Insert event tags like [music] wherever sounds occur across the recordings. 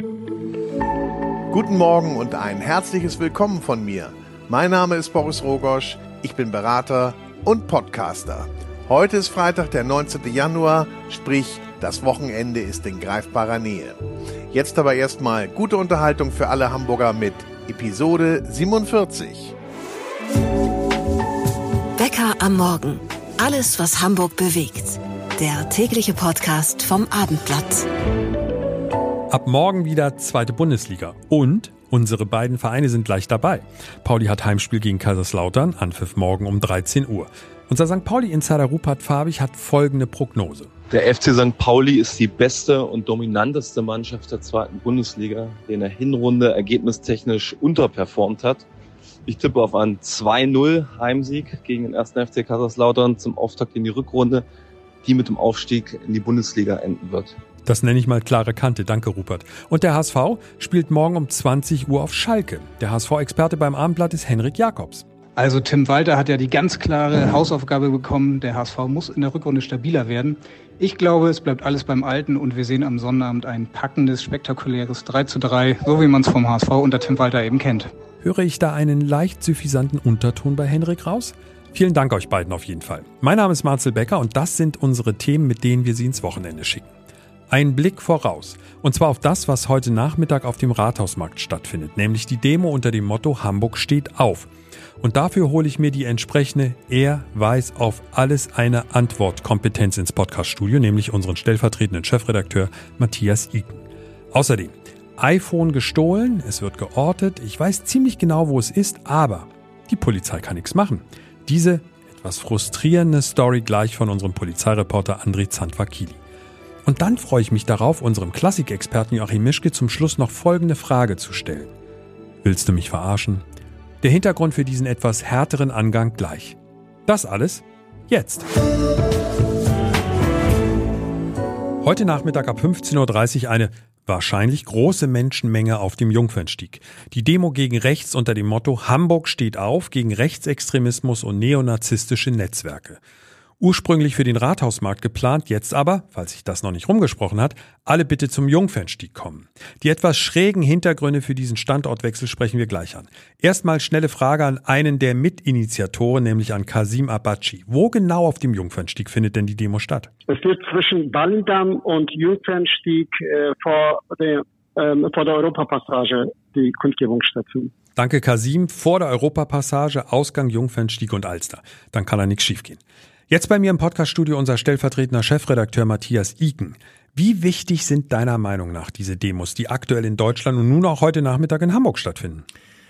Guten Morgen und ein herzliches Willkommen von mir. Mein Name ist Boris Rogosch, ich bin Berater und Podcaster. Heute ist Freitag, der 19. Januar, sprich, das Wochenende ist in greifbarer Nähe. Jetzt aber erstmal gute Unterhaltung für alle Hamburger mit Episode 47. Bäcker am Morgen. Alles, was Hamburg bewegt. Der tägliche Podcast vom Abendblatt. Ab morgen wieder zweite Bundesliga. Und unsere beiden Vereine sind gleich dabei. Pauli hat Heimspiel gegen Kaiserslautern, Anpfiff morgen um 13 Uhr. Unser St. Pauli-Insider Rupert Fabich hat folgende Prognose. Der FC St. Pauli ist die beste und dominanteste Mannschaft der zweiten Bundesliga, die in der Hinrunde ergebnistechnisch unterperformt hat. Ich tippe auf einen 2-0 Heimsieg gegen den 1. FC Kaiserslautern zum Auftakt in die Rückrunde, die mit dem Aufstieg in die Bundesliga enden wird. Das nenne ich mal klare Kante. Danke, Rupert. Und der HSV spielt morgen um 20 Uhr auf Schalke. Der HSV-Experte beim Abendblatt ist Henrik Jakobs. Also Tim Walter hat ja die ganz klare Hausaufgabe bekommen, der HSV muss in der Rückrunde stabiler werden. Ich glaube, es bleibt alles beim Alten und wir sehen am Sonnabend ein packendes, spektakuläres 3 zu 3, so wie man es vom HSV unter Tim Walter eben kennt. Höre ich da einen leicht suffisanten Unterton bei Henrik raus? Vielen Dank euch beiden auf jeden Fall. Mein Name ist Marcel Becker und das sind unsere Themen, mit denen wir Sie ins Wochenende schicken. Ein Blick voraus. Und zwar auf das, was heute Nachmittag auf dem Rathausmarkt stattfindet, nämlich die Demo unter dem Motto Hamburg steht auf. Und dafür hole ich mir die entsprechende Er weiß auf alles eine Antwort-Kompetenz ins Podcaststudio, nämlich unseren stellvertretenden Chefredakteur Matthias Iken. Außerdem iPhone gestohlen, es wird geortet, ich weiß ziemlich genau, wo es ist, aber die Polizei kann nichts machen. Diese etwas frustrierende Story gleich von unserem Polizeireporter André Zandvakili. Und dann freue ich mich darauf, unserem Klassikexperten Joachim Mischke zum Schluss noch folgende Frage zu stellen. Willst du mich verarschen? Der Hintergrund für diesen etwas härteren Angang gleich. Das alles jetzt. Heute Nachmittag ab 15.30 Uhr eine wahrscheinlich große Menschenmenge auf dem Jungfernstieg. Die Demo gegen rechts unter dem Motto Hamburg steht auf gegen Rechtsextremismus und neonazistische Netzwerke. Ursprünglich für den Rathausmarkt geplant, jetzt aber, falls sich das noch nicht rumgesprochen hat, alle bitte zum Jungfernstieg kommen. Die etwas schrägen Hintergründe für diesen Standortwechsel sprechen wir gleich an. Erstmal schnelle Frage an einen der Mitinitiatoren, nämlich an Kasim Abachi. Wo genau auf dem Jungfernstieg findet denn die Demo statt? Es wird zwischen Ballendamm und Jungfernstieg äh, vor, der, ähm, vor der Europapassage die Kundgebung stattfinden. Danke Kasim. Vor der Europapassage, Ausgang Jungfernstieg und Alster. Dann kann da nichts schiefgehen. Jetzt bei mir im Podcaststudio unser stellvertretender Chefredakteur Matthias Iken. Wie wichtig sind deiner Meinung nach diese Demos, die aktuell in Deutschland und nun auch heute Nachmittag in Hamburg stattfinden?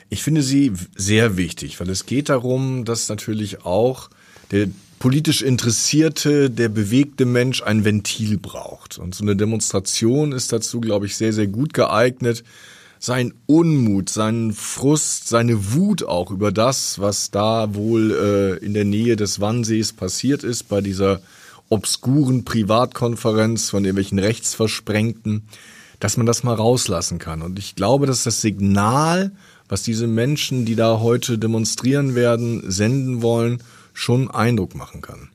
Ich finde sie sehr wichtig, weil es geht darum, dass natürlich auch der politisch Interessierte, der bewegte Mensch ein Ventil braucht. Und so eine Demonstration ist dazu, glaube ich, sehr, sehr gut geeignet, sein Unmut, seinen Frust, seine Wut auch über das, was da wohl äh, in der Nähe des Wannsees passiert ist, bei dieser obskuren Privatkonferenz von irgendwelchen Rechtsversprengten, dass man das mal rauslassen kann. Und ich glaube, dass das Signal, was diese Menschen, die da heute demonstrieren werden, senden wollen, schon Eindruck machen kann.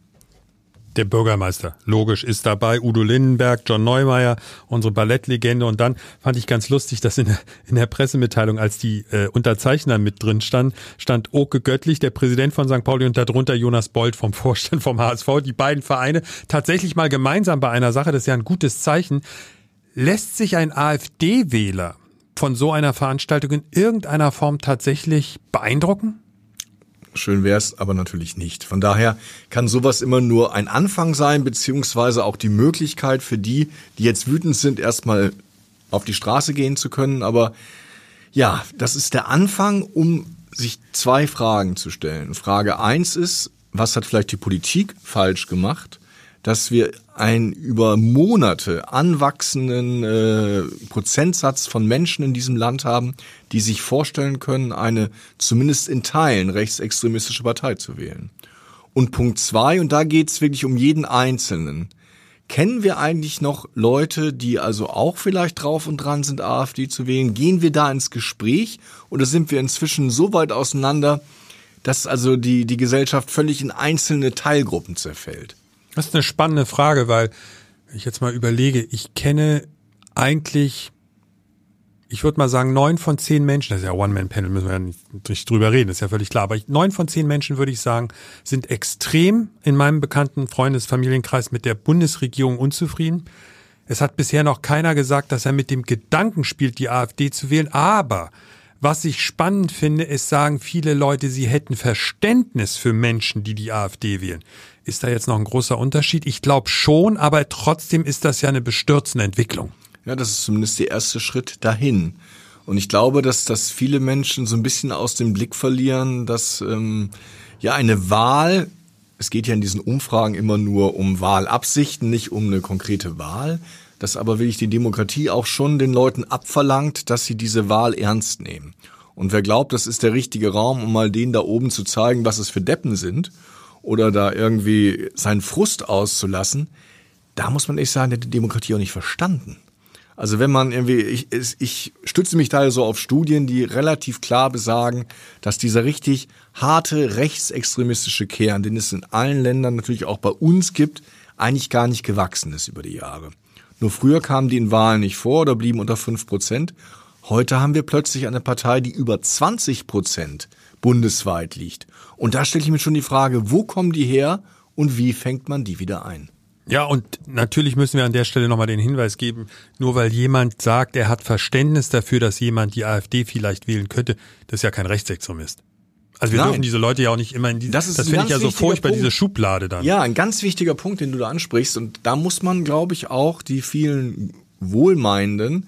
Der Bürgermeister, logisch, ist dabei. Udo Lindenberg, John Neumeier, unsere Ballettlegende. Und dann fand ich ganz lustig, dass in der, in der Pressemitteilung, als die äh, Unterzeichner mit drin standen, stand Oke Göttlich, der Präsident von St. Pauli, und darunter Jonas Bold vom Vorstand vom HSV. Die beiden Vereine tatsächlich mal gemeinsam bei einer Sache. Das ist ja ein gutes Zeichen. Lässt sich ein AfD-Wähler von so einer Veranstaltung in irgendeiner Form tatsächlich beeindrucken? Schön wär's, aber natürlich nicht. Von daher kann sowas immer nur ein Anfang sein, beziehungsweise auch die Möglichkeit für die, die jetzt wütend sind, erstmal auf die Straße gehen zu können. Aber ja, das ist der Anfang, um sich zwei Fragen zu stellen. Frage eins ist, was hat vielleicht die Politik falsch gemacht? Dass wir einen über Monate anwachsenden äh, Prozentsatz von Menschen in diesem Land haben, die sich vorstellen können, eine zumindest in Teilen rechtsextremistische Partei zu wählen. Und Punkt zwei, und da geht's wirklich um jeden Einzelnen. Kennen wir eigentlich noch Leute, die also auch vielleicht drauf und dran sind, AfD zu wählen? Gehen wir da ins Gespräch oder sind wir inzwischen so weit auseinander, dass also die, die Gesellschaft völlig in einzelne Teilgruppen zerfällt? Das ist eine spannende Frage, weil wenn ich jetzt mal überlege, ich kenne eigentlich ich würde mal sagen, neun von zehn Menschen, das ist ja One-Man-Panel, müssen wir ja nicht drüber reden, ist ja völlig klar, aber neun von zehn Menschen, würde ich sagen, sind extrem in meinem bekannten Freundes-Familienkreis mit der Bundesregierung unzufrieden. Es hat bisher noch keiner gesagt, dass er mit dem Gedanken spielt, die AfD zu wählen, aber was ich spannend finde, es sagen viele Leute, sie hätten Verständnis für Menschen, die die AfD wählen. Ist da jetzt noch ein großer Unterschied? Ich glaube schon, aber trotzdem ist das ja eine bestürzende Entwicklung. Ja, das ist zumindest der erste Schritt dahin. Und ich glaube, dass, dass viele Menschen so ein bisschen aus dem Blick verlieren, dass ähm, ja eine Wahl, es geht ja in diesen Umfragen immer nur um Wahlabsichten, nicht um eine konkrete Wahl, dass aber wirklich die Demokratie auch schon den Leuten abverlangt, dass sie diese Wahl ernst nehmen. Und wer glaubt, das ist der richtige Raum, um mal denen da oben zu zeigen, was es für Deppen sind, oder da irgendwie seinen Frust auszulassen, da muss man echt sagen, der hat die Demokratie auch nicht verstanden. Also wenn man irgendwie, ich, ich stütze mich da so auf Studien, die relativ klar besagen, dass dieser richtig harte rechtsextremistische Kern, den es in allen Ländern natürlich auch bei uns gibt, eigentlich gar nicht gewachsen ist über die Jahre. Nur früher kamen die in Wahlen nicht vor oder blieben unter fünf Prozent. Heute haben wir plötzlich eine Partei, die über 20 Prozent bundesweit liegt. Und da stelle ich mir schon die Frage, wo kommen die her und wie fängt man die wieder ein? Ja, und natürlich müssen wir an der Stelle nochmal den Hinweis geben, nur weil jemand sagt, er hat Verständnis dafür, dass jemand die AfD vielleicht wählen könnte, das ist ja kein Rechtsextremist. Also wir Nein. dürfen diese Leute ja auch nicht immer in die, das, das finde ich ja so furchtbar, Punkt. diese Schublade dann. Ja, ein ganz wichtiger Punkt, den du da ansprichst. Und da muss man, glaube ich, auch die vielen Wohlmeinenden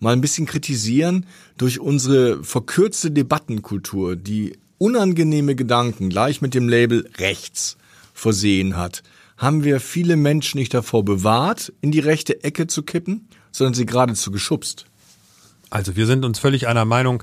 mal ein bisschen kritisieren durch unsere verkürzte Debattenkultur, die unangenehme Gedanken gleich mit dem Label rechts versehen hat haben wir viele Menschen nicht davor bewahrt, in die rechte Ecke zu kippen, sondern sie geradezu geschubst. Also wir sind uns völlig einer Meinung,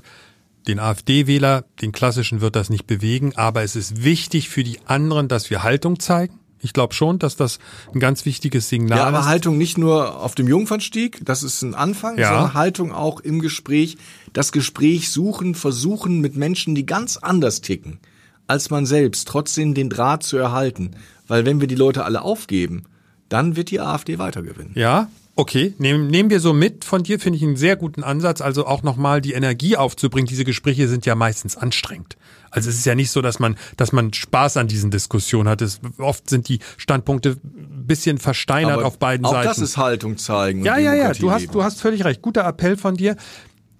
den AfD-Wähler, den klassischen wird das nicht bewegen, aber es ist wichtig für die anderen, dass wir Haltung zeigen. Ich glaube schon, dass das ein ganz wichtiges Signal ist. Ja, aber ist. Haltung nicht nur auf dem Jungfernstieg, das ist ein Anfang, ja. sondern Haltung auch im Gespräch. Das Gespräch suchen, versuchen mit Menschen, die ganz anders ticken als man selbst, trotzdem den Draht zu erhalten. Weil wenn wir die Leute alle aufgeben, dann wird die AfD weitergewinnen. Ja, okay. Nehmen, nehmen wir so mit von dir, finde ich einen sehr guten Ansatz. Also auch nochmal die Energie aufzubringen. Diese Gespräche sind ja meistens anstrengend. Also es ist ja nicht so, dass man, dass man Spaß an diesen Diskussionen hat. Es, oft sind die Standpunkte ein bisschen versteinert Aber auf beiden auch Seiten. Auch das ist Haltung zeigen. Ja, ja, ja. Du hast, du hast völlig recht. Guter Appell von dir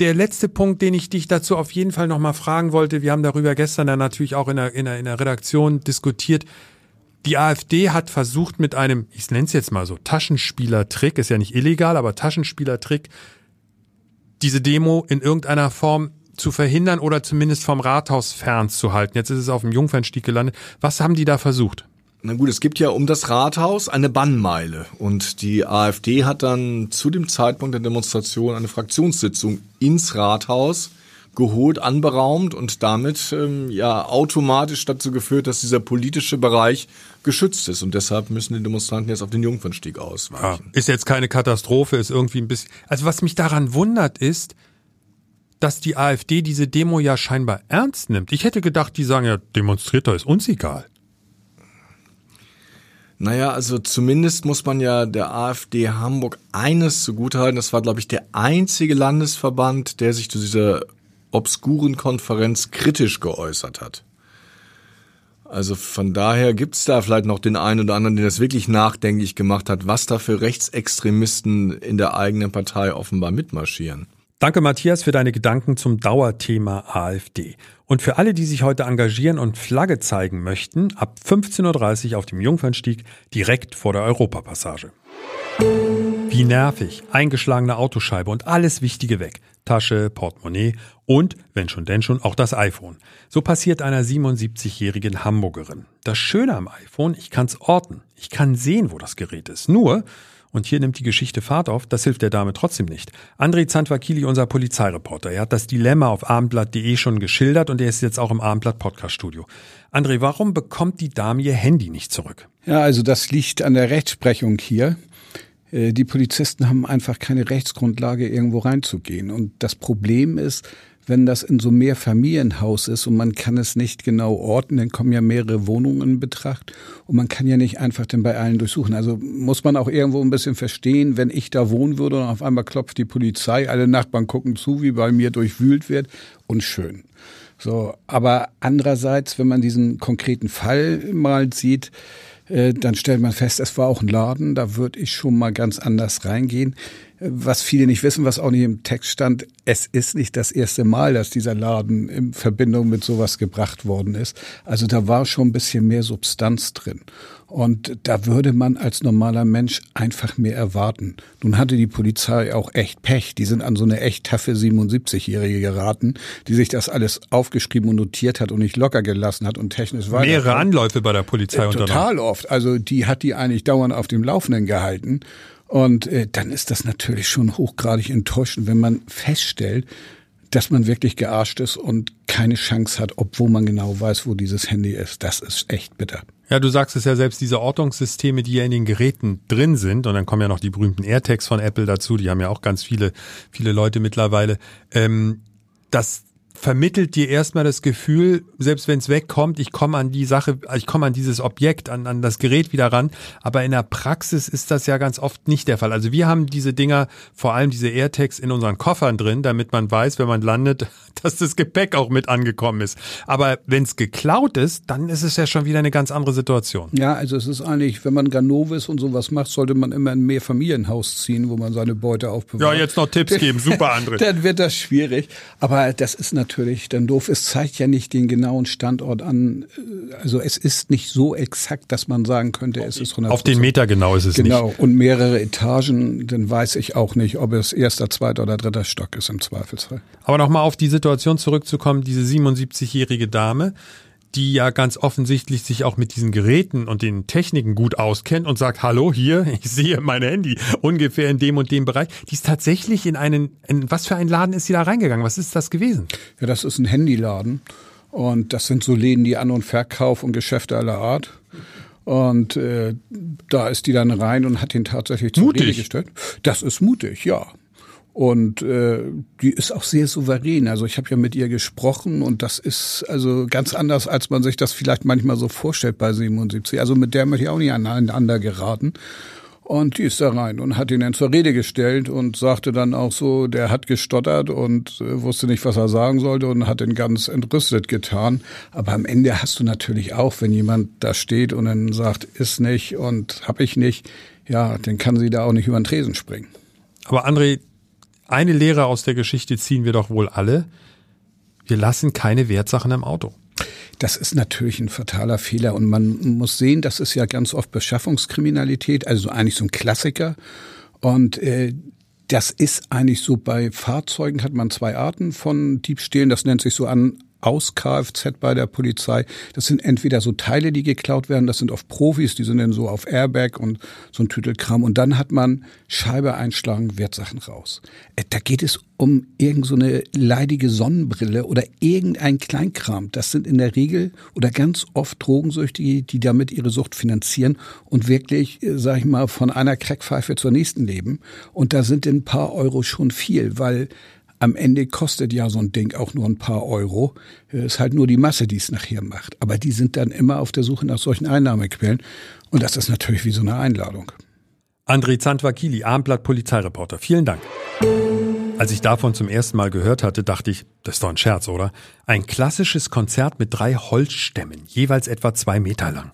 der letzte Punkt, den ich dich dazu auf jeden Fall nochmal fragen wollte, wir haben darüber gestern dann natürlich auch in der, in der, in der Redaktion diskutiert, die AfD hat versucht mit einem, ich nenne es jetzt mal so, Taschenspielertrick, ist ja nicht illegal, aber Taschenspielertrick, diese Demo in irgendeiner Form zu verhindern oder zumindest vom Rathaus fernzuhalten. Jetzt ist es auf dem Jungfernstieg gelandet. Was haben die da versucht? Na gut, es gibt ja um das Rathaus eine Bannmeile und die AfD hat dann zu dem Zeitpunkt der Demonstration eine Fraktionssitzung ins Rathaus geholt, anberaumt und damit ähm, ja automatisch dazu geführt, dass dieser politische Bereich geschützt ist und deshalb müssen die Demonstranten jetzt auf den Jungfernstieg ausweichen. Ja, ist jetzt keine Katastrophe, ist irgendwie ein bisschen. Also was mich daran wundert ist, dass die AfD diese Demo ja scheinbar ernst nimmt. Ich hätte gedacht, die sagen ja, demonstriert da ist uns egal. Naja, also zumindest muss man ja der AfD Hamburg eines zugutehalten. Das war, glaube ich, der einzige Landesverband, der sich zu dieser obskuren Konferenz kritisch geäußert hat. Also von daher gibt's da vielleicht noch den einen oder anderen, der das wirklich nachdenklich gemacht hat, was da für Rechtsextremisten in der eigenen Partei offenbar mitmarschieren. Danke, Matthias, für deine Gedanken zum Dauerthema AfD. Und für alle, die sich heute engagieren und Flagge zeigen möchten, ab 15.30 Uhr auf dem Jungfernstieg direkt vor der Europapassage. Wie nervig, eingeschlagene Autoscheibe und alles Wichtige weg. Tasche, Portemonnaie und, wenn schon denn schon, auch das iPhone. So passiert einer 77-jährigen Hamburgerin. Das Schöne am iPhone, ich kann's orten. Ich kann sehen, wo das Gerät ist. Nur, und hier nimmt die Geschichte Fahrt auf, das hilft der Dame trotzdem nicht. André Zantwakili, unser Polizeireporter, er hat das Dilemma auf abendblatt.de schon geschildert und er ist jetzt auch im Abendblatt Podcast Studio. André, warum bekommt die Dame ihr Handy nicht zurück? Ja, also das liegt an der Rechtsprechung hier. Äh, die Polizisten haben einfach keine Rechtsgrundlage, irgendwo reinzugehen. Und das Problem ist, wenn das in so mehr Familienhaus ist und man kann es nicht genau orten, dann kommen ja mehrere Wohnungen in Betracht und man kann ja nicht einfach dann bei allen durchsuchen. Also muss man auch irgendwo ein bisschen verstehen, wenn ich da wohnen würde und auf einmal klopft die Polizei, alle Nachbarn gucken zu, wie bei mir durchwühlt wird, unschön. So, aber andererseits, wenn man diesen konkreten Fall mal sieht, äh, dann stellt man fest, es war auch ein Laden, da würde ich schon mal ganz anders reingehen. Was viele nicht wissen, was auch nicht im Text stand, es ist nicht das erste Mal, dass dieser Laden in Verbindung mit sowas gebracht worden ist. Also da war schon ein bisschen mehr Substanz drin. Und da würde man als normaler Mensch einfach mehr erwarten. Nun hatte die Polizei auch echt Pech. Die sind an so eine echt taffe 77-Jährige geraten, die sich das alles aufgeschrieben und notiert hat und nicht locker gelassen hat und technisch weiter. Mehrere Anläufe bei der Polizei äh, Total oft. Also die hat die eigentlich dauernd auf dem Laufenden gehalten. Und äh, dann ist das natürlich schon hochgradig enttäuschend, wenn man feststellt, dass man wirklich gearscht ist und keine Chance hat, obwohl man genau weiß, wo dieses Handy ist. Das ist echt bitter. Ja, du sagst es ja selbst, diese Ortungssysteme, die ja in den Geräten drin sind, und dann kommen ja noch die berühmten AirTags von Apple dazu, die haben ja auch ganz viele, viele Leute mittlerweile. Ähm, das vermittelt dir erstmal das Gefühl, selbst wenn es wegkommt, ich komme an die Sache, ich komme an dieses Objekt, an, an das Gerät wieder ran. Aber in der Praxis ist das ja ganz oft nicht der Fall. Also wir haben diese Dinger, vor allem diese AirTags in unseren Koffern drin, damit man weiß, wenn man landet, [laughs] dass das Gepäck auch mit angekommen ist. Aber wenn es geklaut ist, dann ist es ja schon wieder eine ganz andere Situation. Ja, also es ist eigentlich, wenn man Ganovis und sowas macht, sollte man immer ein Mehrfamilienhaus ziehen, wo man seine Beute aufbewahrt. Ja, jetzt noch Tipps geben. Super, [laughs] André. dann wird das schwierig. Aber das ist natürlich natürlich dann doof. Es zeigt ja nicht den genauen Standort an. Also es ist nicht so exakt, dass man sagen könnte, es ist 100 Auf den Meter genau ist es genau. nicht. Genau. Und mehrere Etagen, dann weiß ich auch nicht, ob es erster, zweiter oder dritter Stock ist im Zweifelsfall. Aber nochmal auf die Situation zurückzukommen, diese 77-jährige Dame, die ja ganz offensichtlich sich auch mit diesen Geräten und den Techniken gut auskennt und sagt, hallo, hier, [laughs] ich sehe mein Handy ungefähr in dem und dem Bereich. Die ist tatsächlich in einen, in was für einen Laden ist sie da reingegangen? Was ist das gewesen? Ja, das ist ein Handyladen. Und das sind so Läden, die An- und Verkauf und Geschäfte aller Art. Und äh, da ist die dann rein und hat ihn tatsächlich zur mutig. Rede gestellt. Das ist mutig, ja. Und äh, die ist auch sehr souverän. Also ich habe ja mit ihr gesprochen und das ist also ganz anders, als man sich das vielleicht manchmal so vorstellt bei 77. Also mit der möchte ich auch nicht aneinander geraten. Und die ist da rein und hat ihn dann zur Rede gestellt und sagte dann auch so, der hat gestottert und äh, wusste nicht, was er sagen sollte und hat ihn ganz entrüstet getan. Aber am Ende hast du natürlich auch, wenn jemand da steht und dann sagt, ist nicht und hab ich nicht, ja, dann kann sie da auch nicht über den Tresen springen. Aber André, eine Lehre aus der Geschichte ziehen wir doch wohl alle. Wir lassen keine Wertsachen im Auto. Das ist natürlich ein fataler Fehler und man muss sehen, das ist ja ganz oft Beschaffungskriminalität, also eigentlich so ein Klassiker. Und äh, das ist eigentlich so bei Fahrzeugen hat man zwei Arten von Diebstählen. Das nennt sich so an aus Kfz bei der Polizei. Das sind entweder so Teile, die geklaut werden, das sind oft Profis, die sind dann so auf Airbag und so ein Tütelkram. Und dann hat man Scheibe einschlagen, Wertsachen raus. Äh, da geht es um irgendeine so leidige Sonnenbrille oder irgendein Kleinkram. Das sind in der Regel oder ganz oft Drogensüchtige, die damit ihre Sucht finanzieren und wirklich, äh, sag ich mal, von einer Crackpfeife zur nächsten leben. Und da sind ein paar Euro schon viel, weil am Ende kostet ja so ein Ding auch nur ein paar Euro. Es ist halt nur die Masse, die es nachher macht. Aber die sind dann immer auf der Suche nach solchen Einnahmequellen. Und das ist natürlich wie so eine Einladung. André Zandwakili, Abendblatt Polizeireporter. Vielen Dank. Als ich davon zum ersten Mal gehört hatte, dachte ich, das ist doch ein Scherz, oder? Ein klassisches Konzert mit drei Holzstämmen, jeweils etwa zwei Meter lang.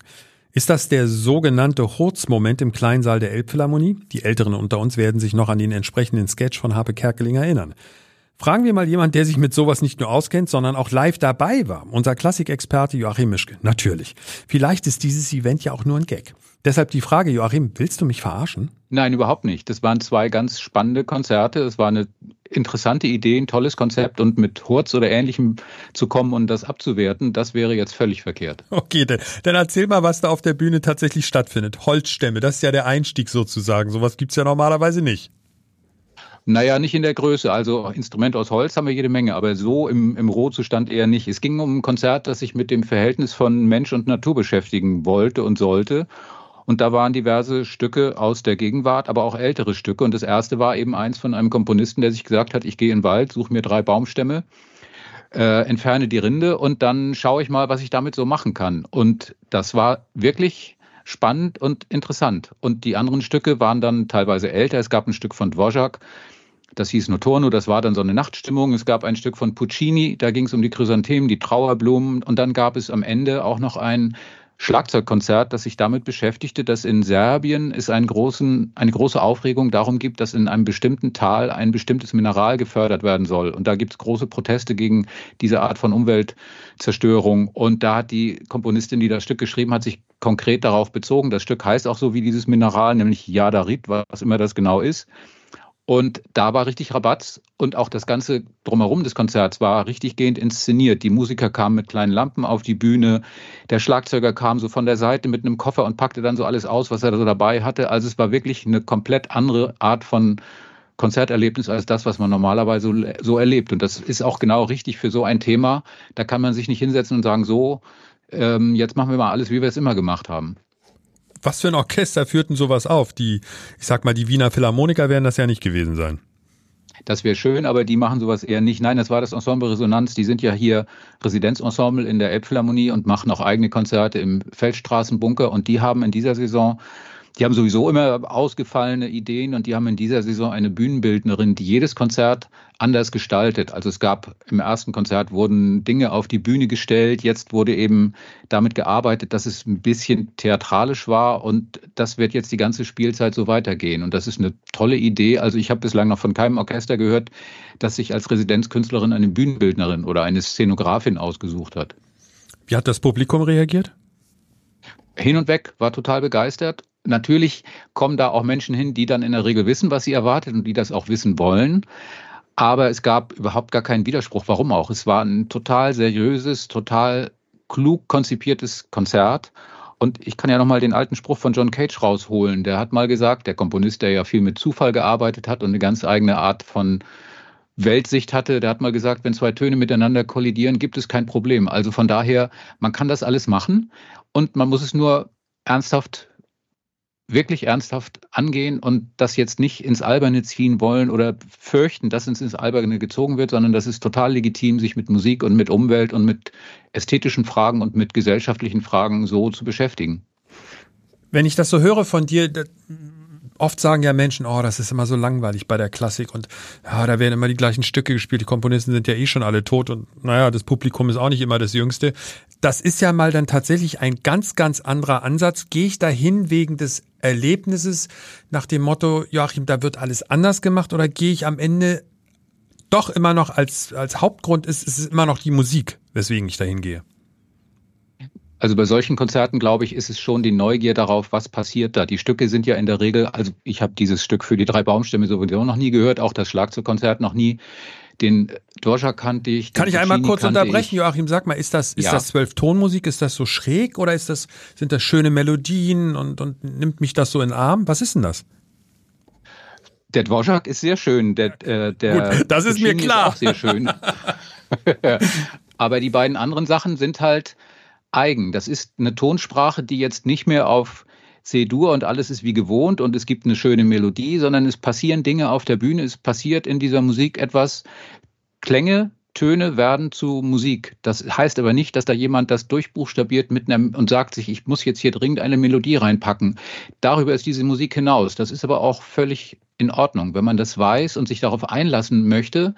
Ist das der sogenannte Hurz-Moment im Kleinsaal der Elbphilharmonie? Die Älteren unter uns werden sich noch an den entsprechenden Sketch von Harpe Kerkeling erinnern. Fragen wir mal jemand, der sich mit sowas nicht nur auskennt, sondern auch live dabei war. Unser Klassikexperte Joachim Mischke. Natürlich. Vielleicht ist dieses Event ja auch nur ein Gag. Deshalb die Frage, Joachim, willst du mich verarschen? Nein, überhaupt nicht. Das waren zwei ganz spannende Konzerte. Es war eine interessante Idee, ein tolles Konzept und mit Hurz oder Ähnlichem zu kommen und das abzuwerten, das wäre jetzt völlig verkehrt. Okay, dann, dann erzähl mal, was da auf der Bühne tatsächlich stattfindet. Holzstämme, das ist ja der Einstieg sozusagen. Sowas gibt's ja normalerweise nicht. Naja, nicht in der Größe. Also Instrumente aus Holz haben wir jede Menge, aber so im, im Rohzustand eher nicht. Es ging um ein Konzert, das sich mit dem Verhältnis von Mensch und Natur beschäftigen wollte und sollte. Und da waren diverse Stücke aus der Gegenwart, aber auch ältere Stücke. Und das erste war eben eins von einem Komponisten, der sich gesagt hat, ich gehe in den Wald, suche mir drei Baumstämme, äh, entferne die Rinde und dann schaue ich mal, was ich damit so machen kann. Und das war wirklich spannend und interessant. Und die anderen Stücke waren dann teilweise älter. Es gab ein Stück von Dvorak, das hieß Notorno, das war dann so eine Nachtstimmung. Es gab ein Stück von Puccini, da ging es um die Chrysanthemen, die Trauerblumen. Und dann gab es am Ende auch noch ein Schlagzeugkonzert, das sich damit beschäftigte, dass in Serbien es großen, eine große Aufregung darum gibt, dass in einem bestimmten Tal ein bestimmtes Mineral gefördert werden soll. Und da gibt es große Proteste gegen diese Art von Umweltzerstörung. Und da hat die Komponistin, die das Stück geschrieben hat, sich konkret darauf bezogen. Das Stück heißt auch so wie dieses Mineral, nämlich Jadarit, was immer das genau ist. Und da war richtig Rabatz und auch das ganze drumherum des Konzerts war richtig gehend inszeniert. Die Musiker kamen mit kleinen Lampen auf die Bühne. Der Schlagzeuger kam so von der Seite mit einem Koffer und packte dann so alles aus, was er so dabei hatte. Also es war wirklich eine komplett andere Art von Konzerterlebnis als das, was man normalerweise so erlebt. Und das ist auch genau richtig für so ein Thema. Da kann man sich nicht hinsetzen und sagen, so, ähm, jetzt machen wir mal alles, wie wir es immer gemacht haben was für ein Orchester führten sowas auf? Die, ich sag mal, die Wiener Philharmoniker werden das ja nicht gewesen sein. Das wäre schön, aber die machen sowas eher nicht. Nein, das war das Ensemble Resonanz. Die sind ja hier Residenzensemble in der Elbphilharmonie und machen auch eigene Konzerte im Feldstraßenbunker. Und die haben in dieser Saison die haben sowieso immer ausgefallene Ideen und die haben in dieser Saison eine Bühnenbildnerin, die jedes Konzert anders gestaltet. Also es gab im ersten Konzert wurden Dinge auf die Bühne gestellt, jetzt wurde eben damit gearbeitet, dass es ein bisschen theatralisch war und das wird jetzt die ganze Spielzeit so weitergehen. Und das ist eine tolle Idee. Also ich habe bislang noch von keinem Orchester gehört, das sich als Residenzkünstlerin eine Bühnenbildnerin oder eine Szenografin ausgesucht hat. Wie hat das Publikum reagiert? Hin und weg, war total begeistert Natürlich kommen da auch Menschen hin, die dann in der Regel wissen, was sie erwartet und die das auch wissen wollen. Aber es gab überhaupt gar keinen Widerspruch. Warum auch? Es war ein total seriöses, total klug konzipiertes Konzert. Und ich kann ja nochmal den alten Spruch von John Cage rausholen. Der hat mal gesagt, der Komponist, der ja viel mit Zufall gearbeitet hat und eine ganz eigene Art von Weltsicht hatte, der hat mal gesagt, wenn zwei Töne miteinander kollidieren, gibt es kein Problem. Also von daher, man kann das alles machen und man muss es nur ernsthaft wirklich ernsthaft angehen und das jetzt nicht ins Alberne ziehen wollen oder fürchten, dass es ins Alberne gezogen wird, sondern das ist total legitim, sich mit Musik und mit Umwelt und mit ästhetischen Fragen und mit gesellschaftlichen Fragen so zu beschäftigen. Wenn ich das so höre von dir, oft sagen ja Menschen, oh, das ist immer so langweilig bei der Klassik und ja, da werden immer die gleichen Stücke gespielt, die Komponisten sind ja eh schon alle tot und naja, das Publikum ist auch nicht immer das Jüngste. Das ist ja mal dann tatsächlich ein ganz, ganz anderer Ansatz. Gehe ich dahin wegen des Erlebnisses nach dem Motto, Joachim, da wird alles anders gemacht oder gehe ich am Ende doch immer noch als, als Hauptgrund ist, ist es immer noch die Musik, weswegen ich dahin gehe? Also bei solchen Konzerten, glaube ich, ist es schon die Neugier darauf, was passiert da. Die Stücke sind ja in der Regel, also ich habe dieses Stück für die drei Baumstämme sowieso noch nie gehört, auch das Schlagzeugkonzert noch nie. Den Dvorak kannte ich. Kann ich einmal kurz unterbrechen, ich. Joachim? Sag mal, ist das, ist ja. das Zwölftonmusik? Ist das so schräg oder ist das, sind das schöne Melodien und, und nimmt mich das so in den Arm? Was ist denn das? Der Dvorak ist sehr schön. Der, äh, der Gut, das ist mir klar. Ist auch sehr schön. [laughs] [laughs] Aber die beiden anderen Sachen sind halt, eigen. Das ist eine Tonsprache, die jetzt nicht mehr auf C-Dur und alles ist wie gewohnt und es gibt eine schöne Melodie, sondern es passieren Dinge auf der Bühne, es passiert in dieser Musik etwas. Klänge, Töne werden zu Musik. Das heißt aber nicht, dass da jemand das durchbuchstabiert mit einem und sagt sich, ich muss jetzt hier dringend eine Melodie reinpacken. Darüber ist diese Musik hinaus. Das ist aber auch völlig in Ordnung. Wenn man das weiß und sich darauf einlassen möchte,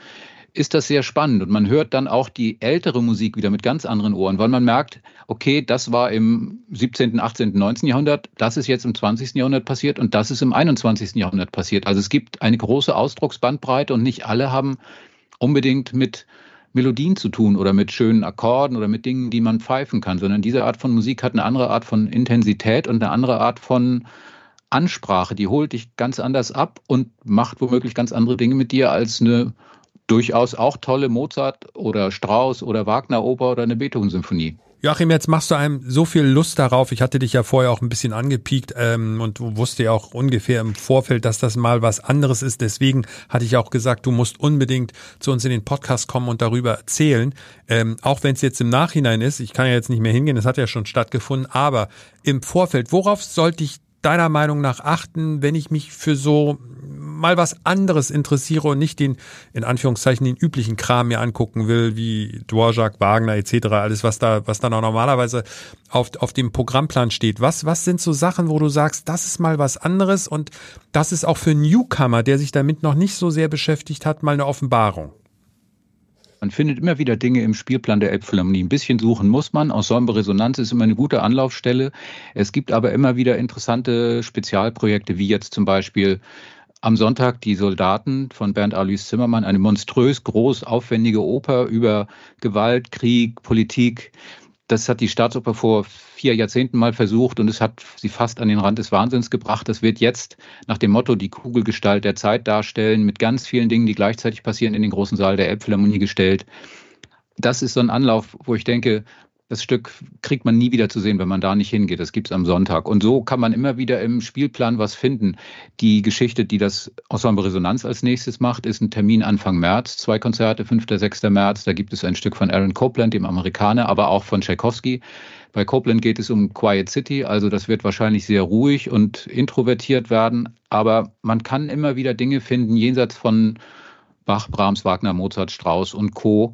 ist das sehr spannend und man hört dann auch die ältere Musik wieder mit ganz anderen Ohren, weil man merkt, okay, das war im 17., 18., 19. Jahrhundert, das ist jetzt im 20. Jahrhundert passiert und das ist im 21. Jahrhundert passiert. Also es gibt eine große Ausdrucksbandbreite und nicht alle haben unbedingt mit Melodien zu tun oder mit schönen Akkorden oder mit Dingen, die man pfeifen kann, sondern diese Art von Musik hat eine andere Art von Intensität und eine andere Art von Ansprache. Die holt dich ganz anders ab und macht womöglich ganz andere Dinge mit dir als eine durchaus auch tolle Mozart oder Strauss oder Wagner-Oper oder eine Beethoven-Symphonie. Joachim, jetzt machst du einem so viel Lust darauf. Ich hatte dich ja vorher auch ein bisschen angepiekt ähm, und wusste ja auch ungefähr im Vorfeld, dass das mal was anderes ist. Deswegen hatte ich auch gesagt, du musst unbedingt zu uns in den Podcast kommen und darüber erzählen. Ähm, auch wenn es jetzt im Nachhinein ist, ich kann ja jetzt nicht mehr hingehen, es hat ja schon stattgefunden, aber im Vorfeld, worauf sollte ich deiner Meinung nach achten, wenn ich mich für so mal was anderes interessiere und nicht den, in Anführungszeichen, den üblichen Kram mir angucken will, wie Dvorak, Wagner etc., alles, was da, was da noch normalerweise auf, auf dem Programmplan steht. Was, was sind so Sachen, wo du sagst, das ist mal was anderes und das ist auch für Newcomer, der sich damit noch nicht so sehr beschäftigt hat, mal eine Offenbarung? Man findet immer wieder Dinge im Spielplan der Elbphilharmonie. Ein bisschen suchen muss man. Ensemble Resonanz ist immer eine gute Anlaufstelle. Es gibt aber immer wieder interessante Spezialprojekte, wie jetzt zum Beispiel am Sonntag die Soldaten von Bernd Alois Zimmermann, eine monströs groß aufwendige Oper über Gewalt, Krieg, Politik. Das hat die Staatsoper vor vier Jahrzehnten mal versucht und es hat sie fast an den Rand des Wahnsinns gebracht. Das wird jetzt nach dem Motto die Kugelgestalt der Zeit darstellen, mit ganz vielen Dingen, die gleichzeitig passieren, in den großen Saal der Elbphilharmonie gestellt. Das ist so ein Anlauf, wo ich denke, das Stück kriegt man nie wieder zu sehen, wenn man da nicht hingeht. Das gibt es am Sonntag. Und so kann man immer wieder im Spielplan was finden. Die Geschichte, die das Ensemble Resonanz als nächstes macht, ist ein Termin Anfang März. Zwei Konzerte, 5. 6. März. Da gibt es ein Stück von Aaron Copland, dem Amerikaner, aber auch von Tchaikovsky. Bei Copland geht es um Quiet City, also das wird wahrscheinlich sehr ruhig und introvertiert werden. Aber man kann immer wieder Dinge finden, jenseits von Bach, Brahms, Wagner, Mozart, Strauss und Co.,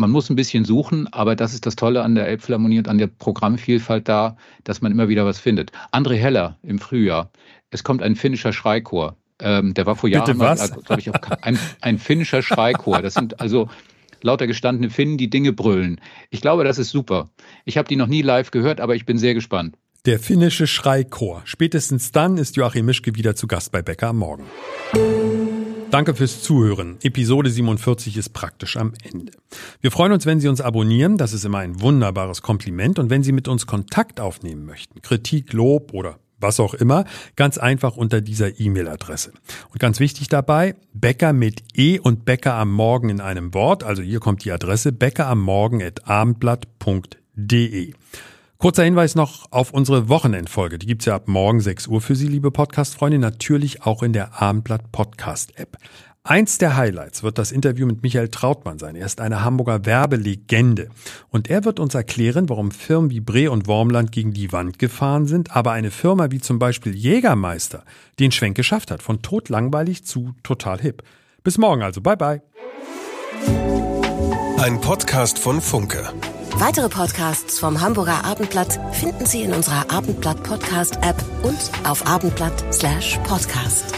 man muss ein bisschen suchen, aber das ist das Tolle an der Elbphilharmonie und an der Programmvielfalt da, dass man immer wieder was findet. André Heller im Frühjahr. Es kommt ein finnischer Schreichor. Ähm, der war vor Jahren, glaube ich, auch ein, ein finnischer Schreichor. Das sind also lauter gestandene Finnen, die Dinge brüllen. Ich glaube, das ist super. Ich habe die noch nie live gehört, aber ich bin sehr gespannt. Der finnische Schreichor. Spätestens dann ist Joachim Mischke wieder zu Gast bei Becker am Morgen. Danke fürs Zuhören. Episode 47 ist praktisch am Ende. Wir freuen uns, wenn Sie uns abonnieren. Das ist immer ein wunderbares Kompliment. Und wenn Sie mit uns Kontakt aufnehmen möchten, Kritik, Lob oder was auch immer, ganz einfach unter dieser E-Mail-Adresse. Und ganz wichtig dabei, Bäcker mit E und Bäcker am Morgen in einem Wort. Also hier kommt die Adresse bäckerammorgen.abendblatt.de. Kurzer Hinweis noch auf unsere Wochenendfolge. Die gibt's ja ab morgen 6 Uhr für Sie, liebe Podcast-Freunde, natürlich auch in der Abendblatt Podcast-App. Eins der Highlights wird das Interview mit Michael Trautmann sein. Er ist eine Hamburger Werbelegende. Und er wird uns erklären, warum Firmen wie Bre und Wormland gegen die Wand gefahren sind, aber eine Firma wie zum Beispiel Jägermeister den Schwenk geschafft hat. Von totlangweilig zu total hip. Bis morgen also. Bye bye. Ein Podcast von Funke. Weitere Podcasts vom Hamburger Abendblatt finden Sie in unserer Abendblatt Podcast App und auf abendblatt/podcast.